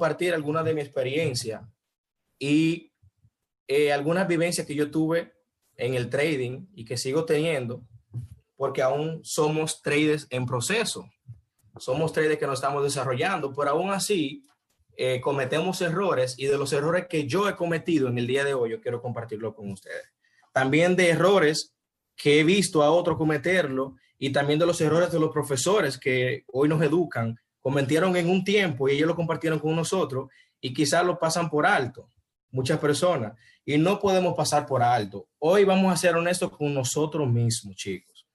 compartir alguna de mi experiencia y eh, algunas vivencias que yo tuve en el trading y que sigo teniendo, porque aún somos traders en proceso. Somos traders que nos estamos desarrollando, pero aún así eh, cometemos errores y de los errores que yo he cometido en el día de hoy, yo quiero compartirlo con ustedes. También de errores que he visto a otros cometerlo y también de los errores de los profesores que hoy nos educan, cometieron en un tiempo y ellos lo compartieron con nosotros y quizás lo pasan por alto muchas personas y no podemos pasar por alto. Hoy vamos a ser honestos con nosotros mismos, chicos.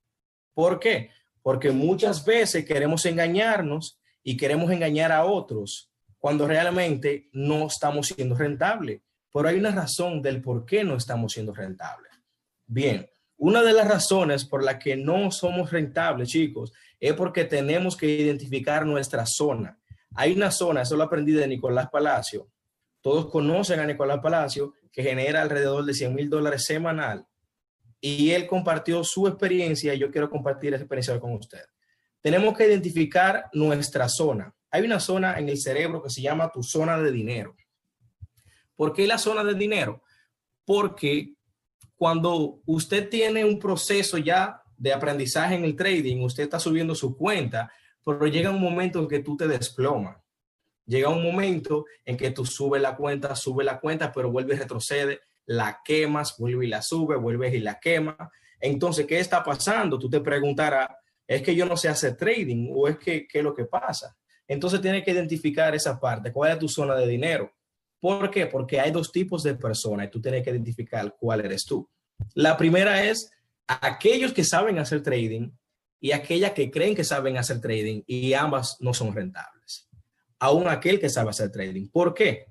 ¿Por qué? Porque muchas veces queremos engañarnos y queremos engañar a otros cuando realmente no estamos siendo rentables. Pero hay una razón del por qué no estamos siendo rentables. Bien, una de las razones por la que no somos rentables, chicos, es porque tenemos que identificar nuestra zona. Hay una zona, eso lo aprendí de Nicolás Palacio, todos conocen a Nicolás Palacio, que genera alrededor de 100 mil dólares semanal. Y él compartió su experiencia y yo quiero compartir esa experiencia con usted. Tenemos que identificar nuestra zona. Hay una zona en el cerebro que se llama tu zona de dinero. ¿Por qué la zona de dinero? Porque cuando usted tiene un proceso ya de aprendizaje en el trading, usted está subiendo su cuenta, pero llega un momento en que tú te desplomas llega un momento en que tú subes la cuenta, sube la cuenta, pero vuelve y retrocede, la quemas, vuelve y la sube, vuelves y la quema. Entonces, ¿qué está pasando? Tú te preguntarás, ¿es que yo no sé hacer trading o es que qué es lo que pasa? Entonces, tienes que identificar esa parte, cuál es tu zona de dinero. ¿Por qué? Porque hay dos tipos de personas y tú tienes que identificar cuál eres tú. La primera es aquellos que saben hacer trading y aquellas que creen que saben hacer trading y ambas no son rentables aún aquel que sabe hacer trading. ¿Por qué?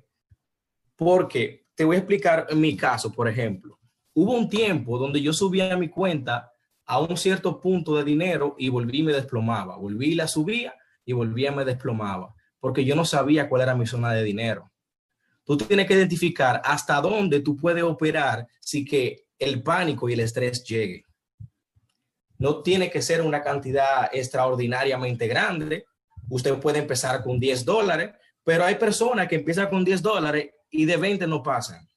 Porque te voy a explicar mi caso, por ejemplo. Hubo un tiempo donde yo subía mi cuenta a un cierto punto de dinero y volví y me desplomaba. Volví y la subía y volvía y me desplomaba. Porque yo no sabía cuál era mi zona de dinero. Tú tienes que identificar hasta dónde tú puedes operar si que el pánico y el estrés llegue. No tiene que ser una cantidad extraordinariamente grande, Usted puede empezar con 10 dólares, pero hay personas que empiezan con 10 dólares y de 20 no pasan.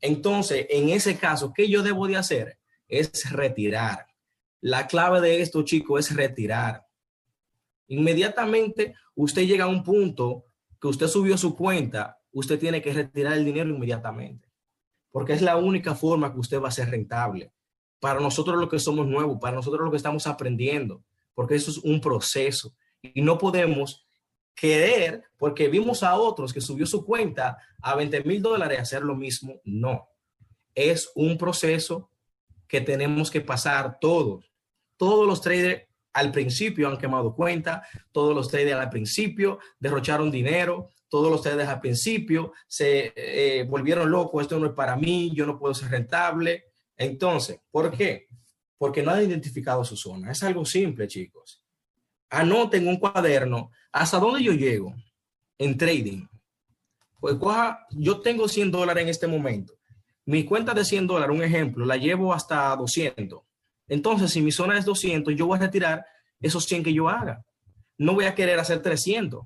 Entonces, en ese caso, ¿qué yo debo de hacer? Es retirar. La clave de esto, chicos, es retirar. Inmediatamente usted llega a un punto que usted subió su cuenta, usted tiene que retirar el dinero inmediatamente, porque es la única forma que usted va a ser rentable. Para nosotros lo que somos nuevos, para nosotros lo que estamos aprendiendo, porque eso es un proceso. Y no podemos querer, porque vimos a otros que subió su cuenta a 20 mil dólares, hacer lo mismo. No. Es un proceso que tenemos que pasar todos. Todos los traders al principio han quemado cuenta, todos los traders al principio derrocharon dinero, todos los traders al principio se eh, volvieron locos, esto no es para mí, yo no puedo ser rentable. Entonces, ¿por qué? Porque no han identificado su zona. Es algo simple, chicos anoten un cuaderno hasta dónde yo llego en trading. Pues yo tengo 100 dólares en este momento. Mi cuenta de 100 dólares, un ejemplo, la llevo hasta 200. Entonces, si mi zona es 200, yo voy a retirar esos 100 que yo haga. No voy a querer hacer 300.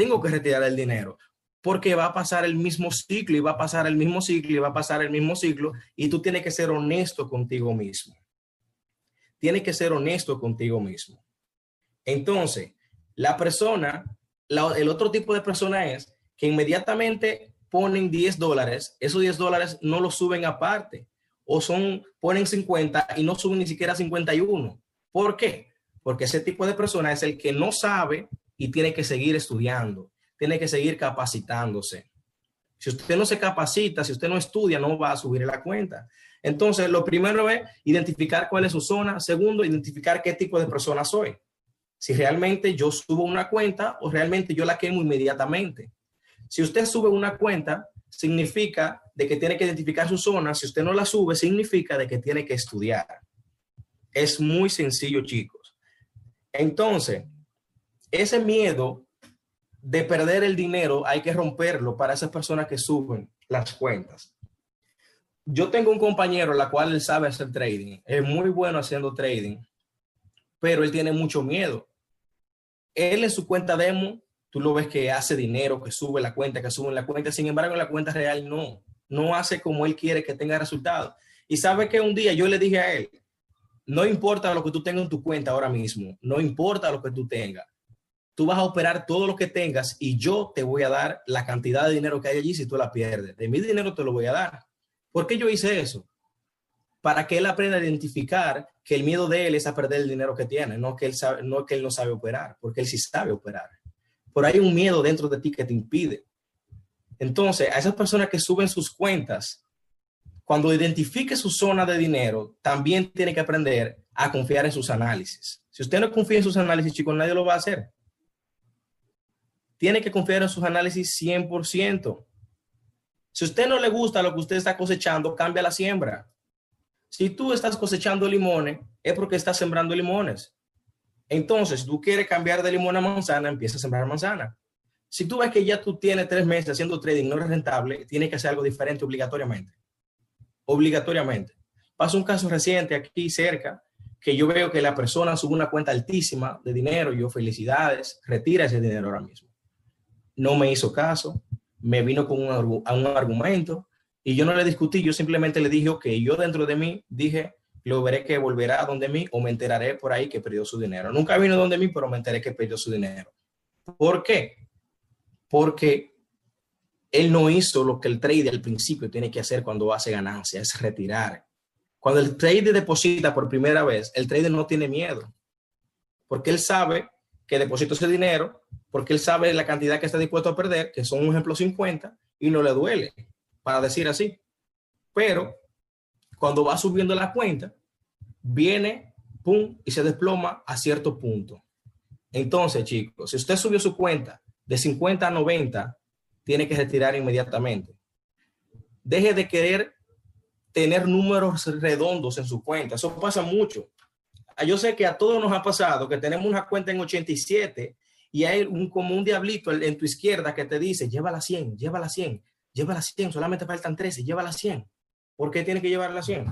Tengo que retirar el dinero porque va a pasar el mismo ciclo y va a pasar el mismo ciclo y va a pasar el mismo ciclo y tú tienes que ser honesto contigo mismo. Tienes que ser honesto contigo mismo. Entonces, la persona, el otro tipo de persona es que inmediatamente ponen 10 dólares, esos 10 dólares no los suben aparte, o son, ponen 50 y no suben ni siquiera 51. ¿Por qué? Porque ese tipo de persona es el que no sabe y tiene que seguir estudiando, tiene que seguir capacitándose. Si usted no se capacita, si usted no estudia, no va a subir la cuenta. Entonces, lo primero es identificar cuál es su zona. Segundo, identificar qué tipo de persona soy si realmente yo subo una cuenta o realmente yo la quemo inmediatamente. Si usted sube una cuenta, significa de que tiene que identificar su zona. Si usted no la sube, significa de que tiene que estudiar. Es muy sencillo, chicos. Entonces, ese miedo de perder el dinero hay que romperlo para esas personas que suben las cuentas. Yo tengo un compañero la cual sabe hacer trading, es muy bueno haciendo trading, pero él tiene mucho miedo él en su cuenta demo tú lo ves que hace dinero, que sube la cuenta, que sube la cuenta, sin embargo en la cuenta real no, no hace como él quiere que tenga resultados. Y sabe que un día yo le dije a él, no importa lo que tú tengas en tu cuenta ahora mismo, no importa lo que tú tengas, tú vas a operar todo lo que tengas y yo te voy a dar la cantidad de dinero que hay allí si tú la pierdes. De mi dinero te lo voy a dar. ¿Por qué yo hice eso? Para que él aprenda a identificar que el miedo de él es a perder el dinero que tiene, no que él, no que él no sabe operar, porque él sí sabe operar. Pero hay un miedo dentro de ti que te impide. Entonces, a esas personas que suben sus cuentas, cuando identifique su zona de dinero, también tiene que aprender a confiar en sus análisis. Si usted no confía en sus análisis, chicos, nadie lo va a hacer. Tiene que confiar en sus análisis 100%. Si a usted no le gusta lo que usted está cosechando, cambia la siembra. Si tú estás cosechando limones, es porque estás sembrando limones. Entonces, tú quieres cambiar de limón a manzana, empieza a sembrar manzana. Si tú ves que ya tú tienes tres meses haciendo trading, no es rentable, tienes que hacer algo diferente obligatoriamente. Obligatoriamente. Pasó un caso reciente aquí cerca, que yo veo que la persona sube una cuenta altísima de dinero, yo felicidades, retira ese dinero ahora mismo. No me hizo caso, me vino con un, argumento y yo no le discutí, yo simplemente le dije, ok, yo dentro de mí dije, lo veré que volverá donde mí o me enteraré por ahí que perdió su dinero. Nunca vino donde mí, pero me enteré que perdió su dinero. ¿Por qué? Porque él no hizo lo que el trader al principio tiene que hacer cuando hace ganancia, es retirar. Cuando el trader deposita por primera vez, el trader no tiene miedo, porque él sabe que deposita ese dinero, porque él sabe la cantidad que está dispuesto a perder, que son un ejemplo 50, y no le duele, para decir así. Pero cuando va subiendo la cuenta, viene, pum, y se desploma a cierto punto. Entonces, chicos, si usted subió su cuenta de 50 a 90, tiene que retirar inmediatamente. Deje de querer tener números redondos en su cuenta. Eso pasa mucho. Ah, yo sé que a todos nos ha pasado que tenemos una cuenta en 87 y hay un, como un diablito en tu izquierda que te dice, llévala 100, llévala 100, llévala 100, solamente faltan 13, llévala 100. ¿Por qué tiene que llevar la 100?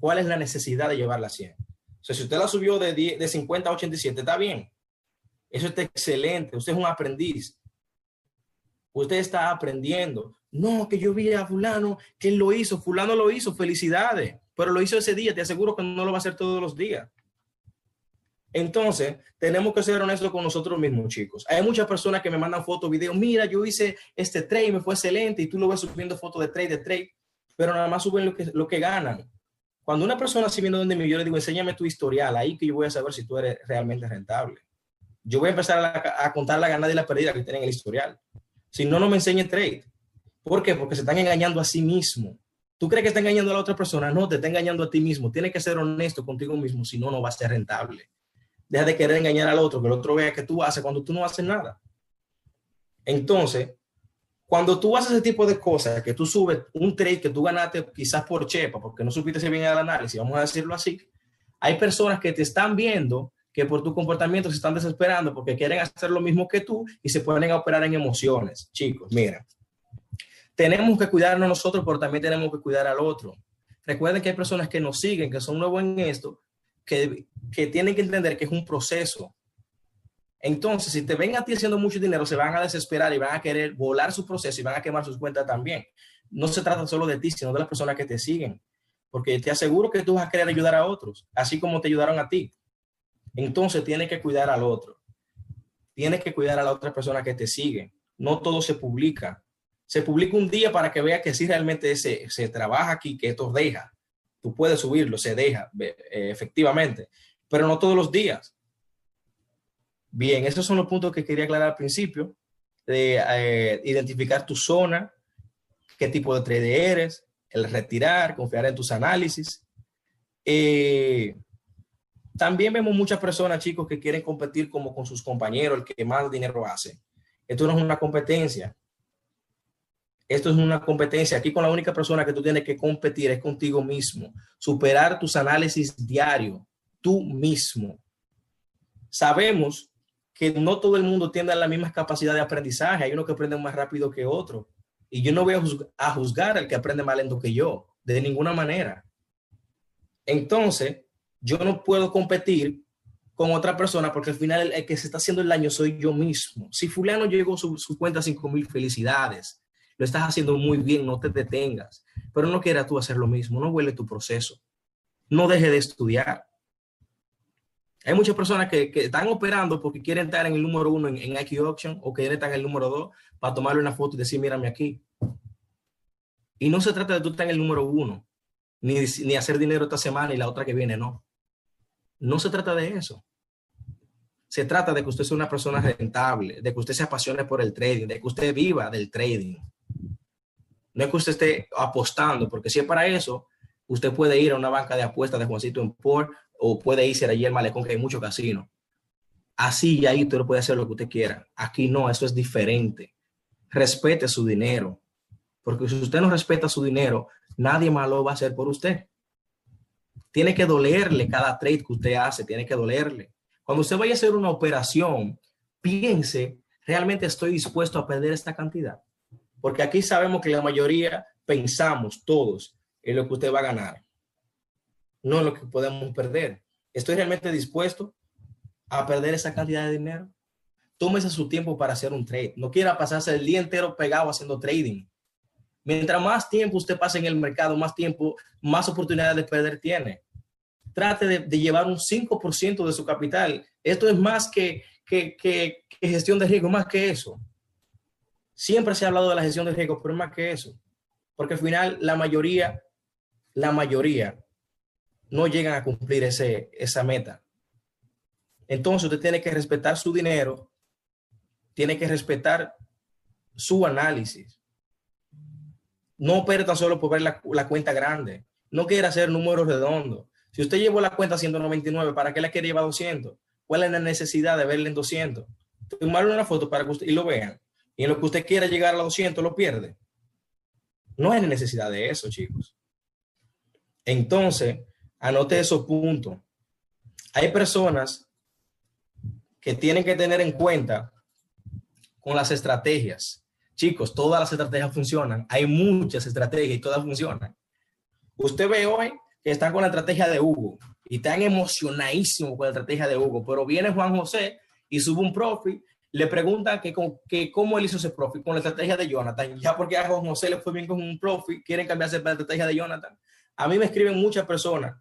¿Cuál es la necesidad de llevar la 100? O sea, si usted la subió de, de 50 a 87, está bien. Eso está excelente. Usted es un aprendiz. Usted está aprendiendo. No, que yo vi a fulano, que él lo hizo. Fulano lo hizo. Felicidades. Pero lo hizo ese día. Te aseguro que no lo va a hacer todos los días. Entonces, tenemos que ser honestos con nosotros mismos, chicos. Hay muchas personas que me mandan fotos, videos. Mira, yo hice este trade, me fue excelente. Y tú lo ves subiendo fotos de trade, de trade pero nada más suben lo que, lo que ganan. Cuando una persona si viene donde mí, yo le digo, enséñame tu historial, ahí que yo voy a saber si tú eres realmente rentable. Yo voy a empezar a, contar la ganada y la pérdida que tienen en el historial. Si no, no me enseñe trade. ¿Por qué? Porque se están engañando a sí mismo. ¿Tú crees que está engañando a la otra persona? No, te está engañando a ti mismo. Tienes que ser honesto contigo mismo, si no, no va a ser rentable. Deja de querer engañar al otro, que el otro vea que tú haces cuando tú no haces nada. Entonces, cuando tú haces ese tipo de cosas, que tú subes un trade que tú ganaste quizás por chepa, porque no supiste bien el análisis, vamos a decirlo así, hay personas que te están viendo que por tu comportamiento se están desesperando porque quieren hacer lo mismo que tú y se pueden operar en emociones. Chicos, mira, tenemos que cuidarnos nosotros, pero también tenemos que cuidar al otro. Recuerden que hay personas que nos siguen, que son nuevos en esto, que, tienen que entender que es un proceso. Entonces, si te ven a ti haciendo mucho dinero, se van a desesperar y van a querer volar su proceso y van a quemar sus cuentas también. No se trata solo de ti, sino de las personas que te siguen. Porque te aseguro que tú vas a querer ayudar a otros, así como te ayudaron a ti. Entonces, tienes que cuidar al otro. Tienes que cuidar a la otra persona que te sigue. No todo se publica. Se publica un día para que vea que sí realmente se, se trabaja aquí, que esto deja. Tú puedes subirlo, se deja, eh, efectivamente, pero no todos los días Bien, esos son los puntos que quería aclarar al principio, de eh, identificar tu zona, qué tipo de trader eres, el retirar, confiar en tus análisis. Eh, también vemos muchas personas, chicos, que quieren competir como con sus compañeros, el que más dinero hace. Esto no es una competencia. Esto es una competencia. Aquí con la única persona que tú tienes que competir es contigo mismo. Superar tus análisis diarios, tú mismo. Sabemos que no todo el mundo tiene la misma capacidad de aprendizaje. Hay uno que aprende más rápido que otro. Y yo no voy a, juzgar al que aprende más lento que yo, de ninguna manera. Entonces, yo no puedo competir con otra persona, porque al final el, que se está haciendo el daño soy yo mismo. Si fulano llegó su, su cuenta a 5 mil felicidades, lo estás haciendo muy bien, no te detengas, pero no quieras tú hacer lo mismo, no huele tu proceso, no deje de estudiar. Hay muchas personas que, que, están operando porque quieren estar en el número uno en, en IQ Auction o quieren estar en el número dos para tomarle una foto y decir, mírame aquí. Y no se trata de tú estar en el número uno, ni, ni hacer dinero esta semana y la otra que viene, no. No se trata de eso. Se trata de que usted sea una persona rentable, de que usted se apasione por el trading, de que usted viva del trading. No es que usted esté apostando, porque si es para eso, usted puede ir a una banca de apuestas de Juancito en Port o puede irse allí al malecón, que hay muchos casinos. Así y ahí usted puede hacer lo que usted quiera. Aquí no, eso es diferente. Respete su dinero. Porque si usted no respeta su dinero, nadie más lo va a hacer por usted. Tiene que dolerle cada trade que usted hace, tiene que dolerle. Cuando usted vaya a hacer una operación, piense, ¿realmente estoy dispuesto a perder esta cantidad? Porque aquí sabemos que la mayoría pensamos todos en lo que usted va a ganar, no en lo que podemos perder. ¿Estoy realmente dispuesto a perder esa cantidad de dinero? Tómese su tiempo para hacer un trade. No quiera pasarse el día entero pegado haciendo trading. Mientras más tiempo usted pase en el mercado, más tiempo, más oportunidades de perder tiene trate de, llevar un 5% de su capital. Esto es más que, que, que, gestión de riesgo, más que eso. Siempre se ha hablado de la gestión de riesgo, pero más que eso. Porque al final la mayoría, la mayoría no llegan a cumplir ese, esa meta. Entonces usted tiene que respetar su dinero, tiene que respetar su análisis. No opere tan solo por ver la, la cuenta grande. No quiere hacer números redondos. Si usted llevó la cuenta 199, ¿para qué la quiere llevar 200? ¿Cuál es la necesidad de verle en 200? Tomarle una foto para que usted y lo vean. Y en lo que usted quiera llegar a los 200 lo pierde. No hay necesidad de eso, chicos. Entonces, anote esos puntos. Hay personas que tienen que tener en cuenta con las estrategias. Chicos, todas las estrategias funcionan. Hay muchas estrategias y todas funcionan. Usted ve hoy que están con la estrategia de Hugo y están emocionadísimos con la estrategia de Hugo, pero viene Juan José y sube un profit, le preguntan que, que cómo él hizo ese profit con la estrategia de Jonathan, ya porque a Juan José le fue bien con un profit, quieren cambiarse para la estrategia de Jonathan. A mí me escriben muchas personas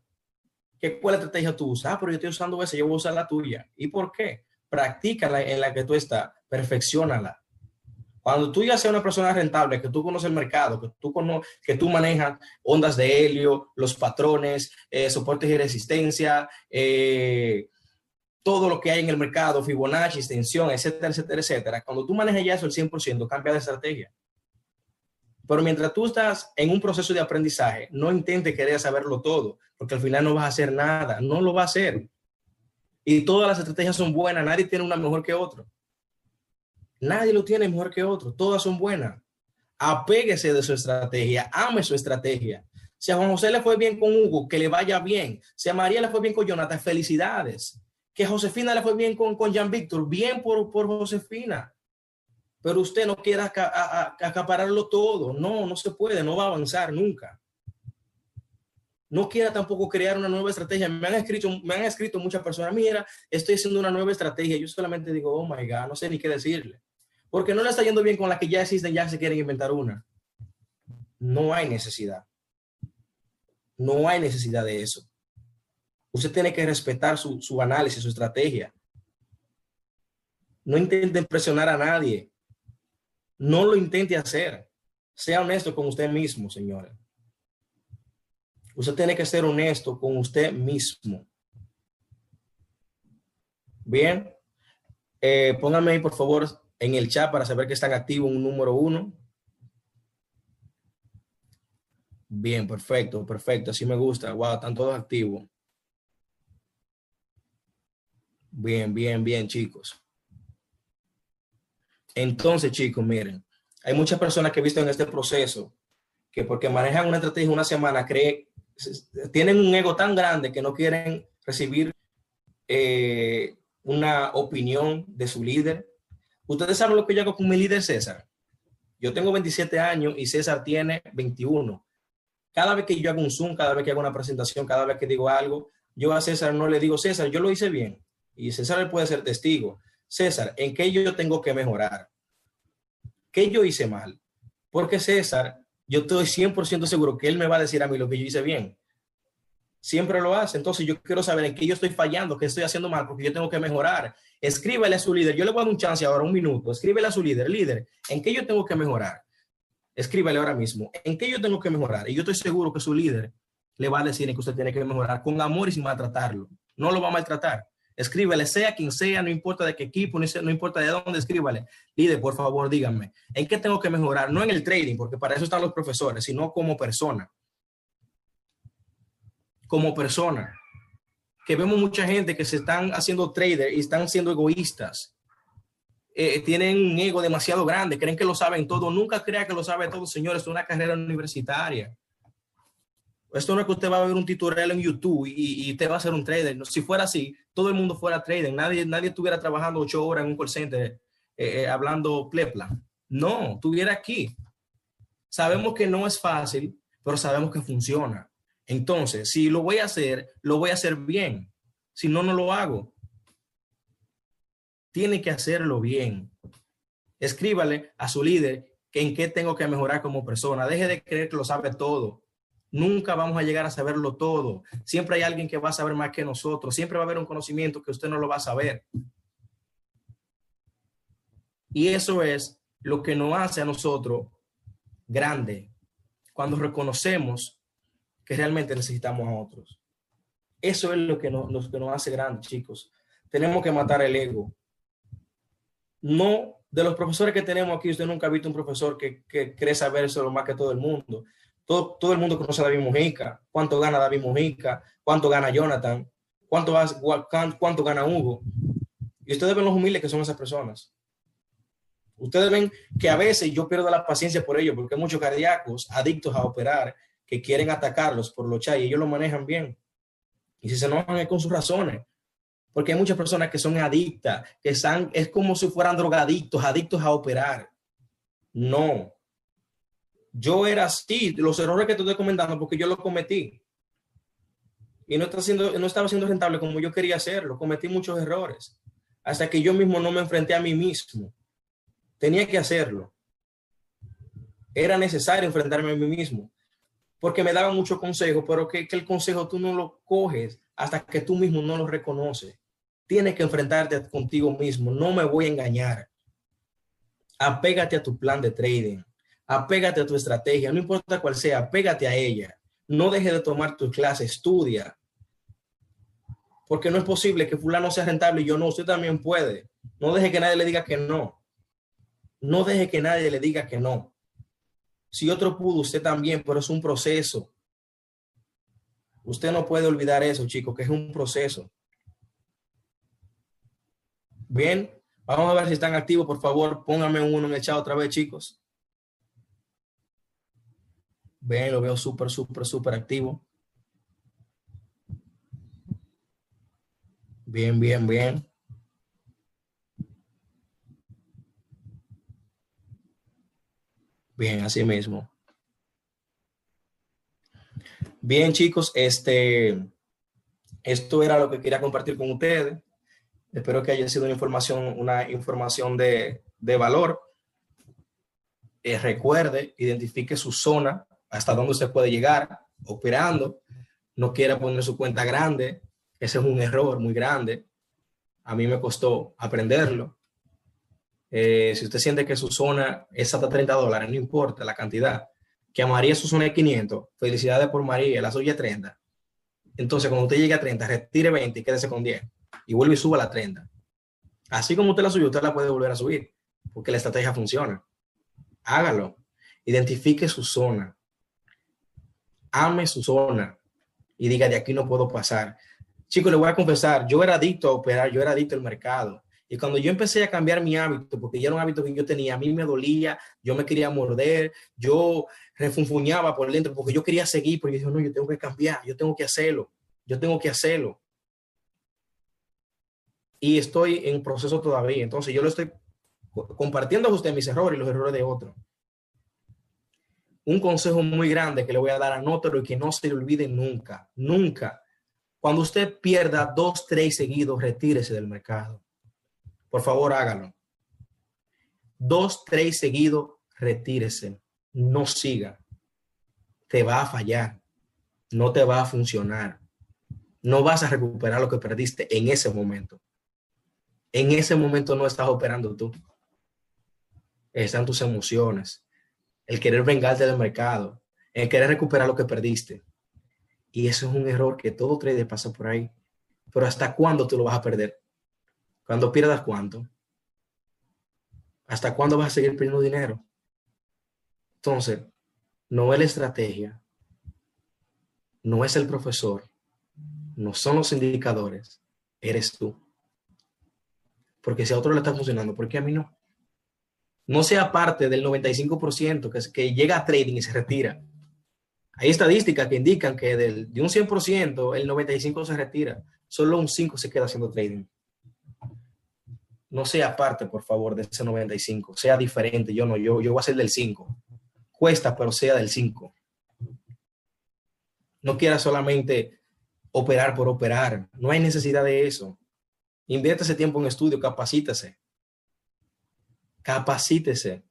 que cuál estrategia tú usas, ah, pero yo estoy usando esa, yo voy a usar la tuya. ¿Y por qué? Practícala en la que tú estás, perfeccionala. Cuando tú ya seas una persona rentable, que tú conoces el mercado, que tú, que tú manejas ondas de helio, los patrones, eh, soportes y resistencia, eh, todo lo que hay en el mercado, Fibonacci, extensión, etcétera, etcétera, etcétera. Cuando tú manejas ya eso el 100%, cambia de estrategia. Pero mientras tú estás en un proceso de aprendizaje, no intentes querer saberlo todo, porque al final no vas a hacer nada, no lo vas a hacer. Y todas las estrategias son buenas, nadie tiene una mejor que otro. Nadie lo tiene mejor que otro. Todas son buenas. Apéguese de su estrategia. Ame su estrategia. Si a Juan José le fue bien con Hugo, que le vaya bien. Si a María le fue bien con Jonathan, felicidades. Que Josefina le fue bien con, con Jean Víctor, bien por, por Josefina. Pero usted no quiera acapararlo todo. No, no se puede, no va a avanzar nunca. No quiera tampoco crear una nueva estrategia. Me han escrito, me han escrito muchas personas, mira, estoy haciendo una nueva estrategia. Yo solamente digo, oh my God, no sé ni qué decirle porque no le está yendo bien con la que ya existen, ya se quieren inventar una. No hay necesidad. No hay necesidad de eso. Usted tiene que respetar su, su análisis, su estrategia. No intente impresionar a nadie. No lo intente hacer. Sea honesto con usted mismo, señores. Usted tiene que ser honesto con usted mismo. Bien. Eh, póngame ahí, por favor, en el chat para saber que están activos un número uno. Bien, perfecto, perfecto. Así me gusta. Wow, están todos activos. Bien, bien, bien, chicos. Entonces, chicos, miren, hay muchas personas que he visto en este proceso que porque manejan una estrategia una semana, creen, tienen un ego tan grande que no quieren recibir eh, una opinión de su líder, Ustedes saben lo que yo hago con mi líder César. Yo tengo 27 años y César tiene 21. Cada vez que yo hago un Zoom, cada vez que hago una presentación, cada vez que digo algo, yo a César no le digo, César, yo lo hice bien. Y César puede ser testigo. César, ¿en qué yo tengo que mejorar? ¿Qué yo hice mal? Porque César, yo estoy 100% seguro que él me va a decir a mí lo que yo hice bien. Siempre lo hace. Entonces yo quiero saber en qué yo estoy fallando, qué estoy haciendo mal, porque yo tengo que mejorar. Escríbele a su líder. Yo le voy a dar un chance ahora, un minuto. Escríbele a su líder. Líder, ¿en qué yo tengo que mejorar? Escríbele ahora mismo. ¿En qué yo tengo que mejorar? Y yo estoy seguro que su líder le va a decir que usted tiene que mejorar con amor y sin maltratarlo. No lo va a maltratar. Escríbele, sea quien sea, no importa de qué equipo, no importa de dónde, escríbale. Líder, por favor, díganme, ¿en qué tengo que mejorar? No en el trading, porque para eso están los profesores, sino como persona. Como persona. Que vemos mucha gente que se están haciendo trader y están siendo egoístas. Eh, tienen un ego demasiado grande, creen que lo saben todo. Nunca crea que lo sabe todo, señores. Es una carrera universitaria. Esto no es que usted va a ver un tutorial en YouTube y, y usted va a ser un trader. Si fuera así, todo el mundo fuera trader. Nadie, nadie estuviera trabajando ocho horas en un call center eh, eh, hablando plepla. No, estuviera aquí. Sabemos que no es fácil, pero sabemos que funciona. Entonces, si lo voy a hacer, lo voy a hacer bien. Si no, no lo hago. Tiene que hacerlo bien. Escríbale a su líder que en qué tengo que mejorar como persona. Deje de creer que lo sabe todo. Nunca vamos a llegar a saberlo todo. Siempre hay alguien que va a saber más que nosotros. Siempre va a haber un conocimiento que usted no lo va a saber. Y eso es lo que nos hace a nosotros grande cuando reconocemos que realmente necesitamos a otros. Eso es lo que nos, que nos hace grandes, chicos. Tenemos que matar el ego. No, de los profesores que tenemos aquí, usted nunca ha visto un profesor que, que cree saber eso lo más que todo el mundo. Todo, el mundo conoce a David Mujica. ¿Cuánto gana David Mujica? ¿Cuánto gana Jonathan? ¿Cuánto, gana Hugo? Y ustedes ven los humildes que son esas personas. Ustedes ven que a veces yo pierdo la paciencia por ellos, porque hay muchos cardíacos adictos a operar que quieren atacarlos por los chai y ellos lo manejan bien. Y si se enojan es con sus razones. Porque hay muchas personas que son adictas, que están, es como si fueran drogadictos, adictos a operar. No, yo era así, los errores que te estoy comentando, porque yo los cometí. Y no, está siendo, no estaba siendo rentable como yo quería hacerlo. Cometí muchos errores. Hasta que yo mismo no me enfrenté a mí mismo. Tenía que hacerlo. Era necesario enfrentarme a mí mismo. Porque me daban muchos consejos, pero que, que el consejo tú no lo coges hasta que tú mismo no lo reconoces. Tienes que enfrentarte contigo mismo. No me voy a engañar. Apégate a tu plan de trading apégate a tu estrategia, no importa cuál sea, apégate a ella. No deje de tomar tu clase, estudia. Porque no es posible que fulano sea rentable y yo no, usted también puede. No deje que nadie le diga que no. No deje que nadie le diga que no. Si otro pudo, usted también, pero es un proceso. Usted no puede olvidar eso, chicos, que es un proceso. Bien, vamos a ver si están activos, por favor, pónganme uno en el chat otra vez, chicos. Ven, lo veo súper, súper, súper activo. Bien, bien, bien. Bien, así mismo. Bien, chicos, este, esto era lo que quería compartir con ustedes. Espero que haya sido una información, una información de, valor. Eh, recuerde, identifique su zona hasta dónde usted puede llegar operando, no quiera poner su cuenta grande, ese es un error muy grande. A mí me costó aprenderlo. Eh, si usted siente que su zona es hasta 30 dólares, no importa la cantidad, que a María su zona es 500, felicidades por María, la suya es 30. Entonces, cuando usted llegue a 30, retire 20 y quédese con 10 y vuelve y suba a la 30. Así como usted la subió, usted la puede volver a subir porque la estrategia funciona. Hágalo. Identifique su zona ame su zona y diga, de aquí no puedo pasar. Chicos, le voy a confesar, yo era adicto a operar, yo era adicto al mercado. Y cuando yo empecé a cambiar mi hábito, porque ya era un hábito que yo tenía, a mí me dolía, yo me quería morder, yo refunfuñaba por dentro porque yo quería seguir, porque yo no, yo tengo que cambiar, yo tengo que hacerlo, yo tengo que hacerlo. Y estoy en proceso todavía, entonces yo lo estoy compartiendo a usted mis errores y los errores de otros un consejo muy grande que le voy a dar, a anótelo y que no se le olvide nunca, nunca. Cuando usted pierda dos, tres seguidos, retírese del mercado. Por favor, hágalo. Dos, tres seguidos, retírese. No siga. Te va a fallar. No te va a funcionar. No vas a recuperar lo que perdiste en ese momento. En ese momento no estás operando tú. Están tus emociones, el querer vengarte del mercado, el querer recuperar lo que perdiste. Y eso es un error que todo trader pasa por ahí. Pero ¿hasta cuándo tú lo vas a perder? Cuando pierdas cuánto. ¿Hasta cuándo vas a seguir perdiendo dinero? Entonces, no es la estrategia, no es el profesor, no son los indicadores, eres tú. Porque si a otro le está funcionando, ¿por qué a mí no? No sea parte del 95% que, llega a trading y se retira. Hay estadísticas que indican que del, de un 100%, el 95% se retira. Solo un 5% se queda haciendo trading. No sea parte, por favor, de ese 95%. Sea diferente. Yo no, yo, yo voy a ser del 5%. Cuesta, pero sea del 5%. No quiera solamente operar por operar. No hay necesidad de eso. Invierte ese tiempo en estudio, capacítese. Capacítese.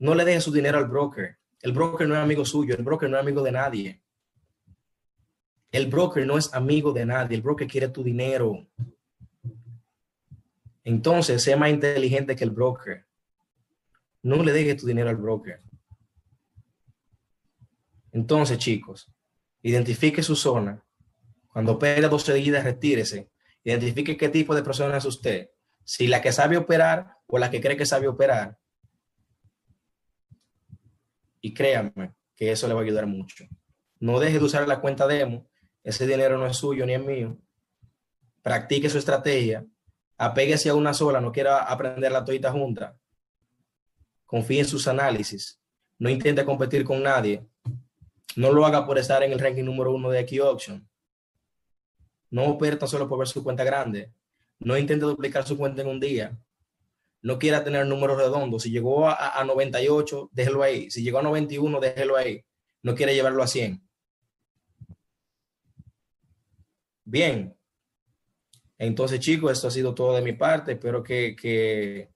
No le deje su dinero al broker. El broker no es amigo suyo, el broker no es amigo de nadie. El broker no es amigo de nadie, el broker quiere tu dinero. Entonces, sea más inteligente que el broker. No le deje tu dinero al broker. Entonces, chicos, identifique su zona. Cuando opere dos seguidas, retírese. Identifique qué tipo de persona es usted. Si la que sabe operar o la que cree que sabe operar. Y créanme que eso le va a ayudar mucho. No deje de usar la cuenta demo. Ese dinero no es suyo ni es mío. Practique su estrategia. Apéguese a una sola. No quiera aprender la toita junta. Confíe en sus análisis. No intente competir con nadie. No lo haga por estar en el ranking número uno de Key Auction. No opere tan solo por ver su cuenta grande. No intente duplicar su cuenta en un día no quiera tener números redondos. Si llegó a, 98, déjelo ahí. Si llegó a 91, déjelo ahí. No quiere llevarlo a 100. Bien. Entonces, chicos, esto ha sido todo de mi parte. Espero que, que,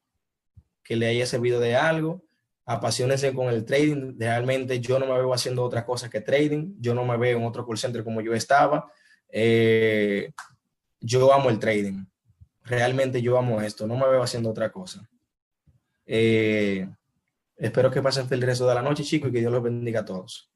que le haya servido de algo. Apasionense con el trading. Realmente yo no me veo haciendo otra cosa que trading. Yo no me veo en otro call center como yo estaba. Eh, yo amo el trading realmente yo amo esto, no me veo haciendo otra cosa. Eh, espero que pasen feliz resto de la noche, chicos, y que Dios los bendiga a todos.